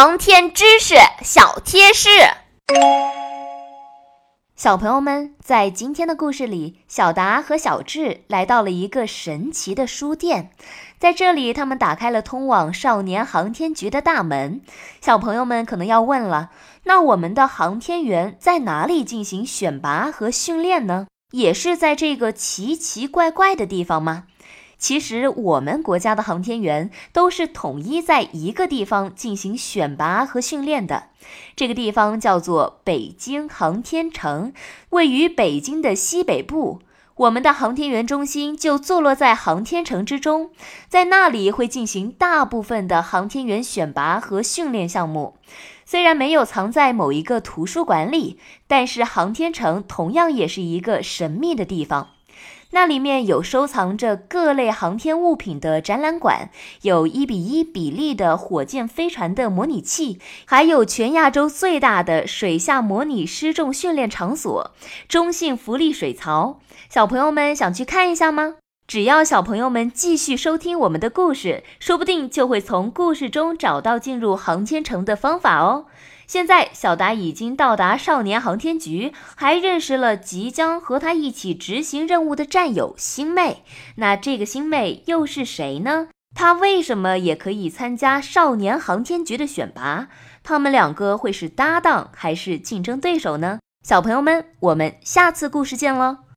航天知识小贴士，小朋友们，在今天的故事里，小达和小智来到了一个神奇的书店，在这里，他们打开了通往少年航天局的大门。小朋友们可能要问了，那我们的航天员在哪里进行选拔和训练呢？也是在这个奇奇怪怪的地方吗？其实我们国家的航天员都是统一在一个地方进行选拔和训练的，这个地方叫做北京航天城，位于北京的西北部。我们的航天员中心就坐落在航天城之中，在那里会进行大部分的航天员选拔和训练项目。虽然没有藏在某一个图书馆里，但是航天城同样也是一个神秘的地方。那里面有收藏着各类航天物品的展览馆，有一比一比例的火箭飞船的模拟器，还有全亚洲最大的水下模拟失重训练场所——中信浮力水槽。小朋友们想去看一下吗？只要小朋友们继续收听我们的故事，说不定就会从故事中找到进入航天城的方法哦。现在，小达已经到达少年航天局，还认识了即将和他一起执行任务的战友星妹。那这个星妹又是谁呢？她为什么也可以参加少年航天局的选拔？他们两个会是搭档还是竞争对手呢？小朋友们，我们下次故事见喽！